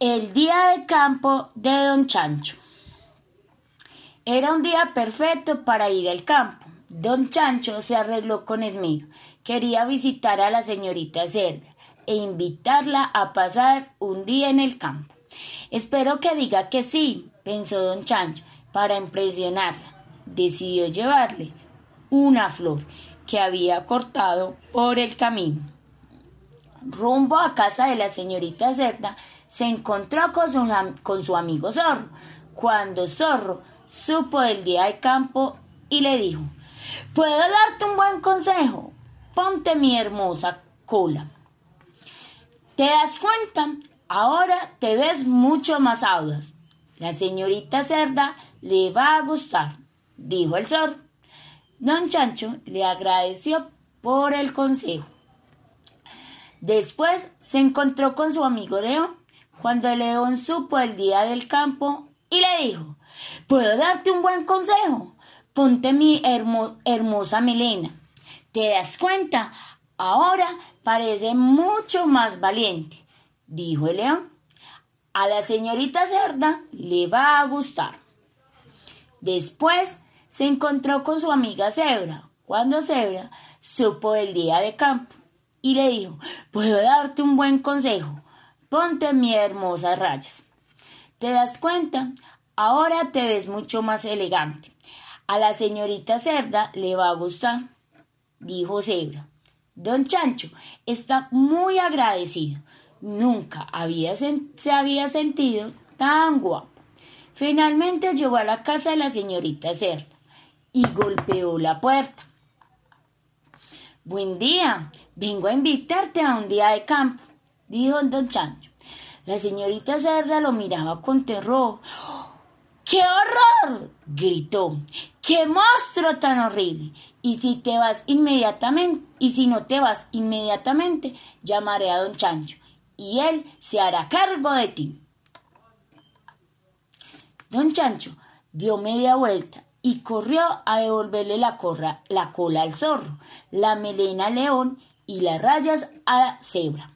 El día de campo de don Chancho. Era un día perfecto para ir al campo. Don Chancho se arregló con el mío. Quería visitar a la señorita Cerda e invitarla a pasar un día en el campo. Espero que diga que sí, pensó don Chancho, para impresionarla. Decidió llevarle una flor que había cortado por el camino. Rumbo a casa de la señorita Cerda, se encontró con su, amigo Zorro, cuando Zorro supo el día de campo y le dijo, ¿Puedo darte un buen consejo? Ponte mi hermosa cola. ¿Te das cuenta? Ahora te ves mucho más audaz. La señorita Cerda le va a gustar, dijo el zorro. Don Chancho le agradeció por el consejo. Después se encontró con su amigo León cuando León supo el día del campo y le dijo, ¿puedo darte un buen consejo? Ponte mi hermosa melena. ¿Te das cuenta? Ahora parece mucho más valiente, dijo el león. A la señorita cerda le va a gustar. Después se encontró con su amiga Zebra, cuando Zebra supo el día de campo y le dijo, puedo darte un buen consejo, ponte mi hermosas rayas. ¿Te das cuenta? Ahora te ves mucho más elegante. A la señorita Cerda le va a gustar, dijo Zebra. Don Chancho está muy agradecido. Nunca había se había sentido tan guapo. Finalmente llegó a la casa de la señorita Cerda y golpeó la puerta. Buen día, vengo a invitarte a un día de campo, dijo don Chancho. La señorita Cerda lo miraba con terror. ¡Qué horror! gritó. ¡Qué monstruo tan horrible! Y si te vas inmediatamente, y si no te vas inmediatamente, llamaré a don Chancho, y él se hará cargo de ti. Don Chancho dio media vuelta y corrió a devolverle la, la cola al zorro, la melena al león y las rayas a la cebra.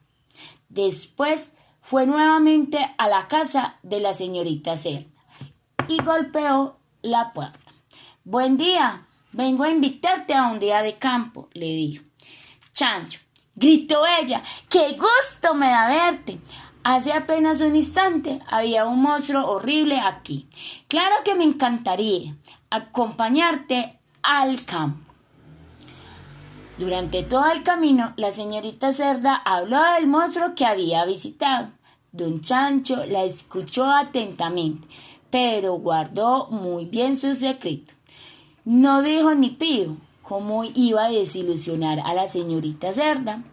Después fue nuevamente a la casa de la señorita Cerda y golpeó la puerta. Buen día, vengo a invitarte a un día de campo, le dijo. Chancho, gritó ella, qué gusto me da verte. Hace apenas un instante había un monstruo horrible aquí. Claro que me encantaría acompañarte al campo. Durante todo el camino, la señorita Cerda habló del monstruo que había visitado. Don Chancho la escuchó atentamente, pero guardó muy bien su secreto. No dijo ni pío cómo iba a desilusionar a la señorita Cerda.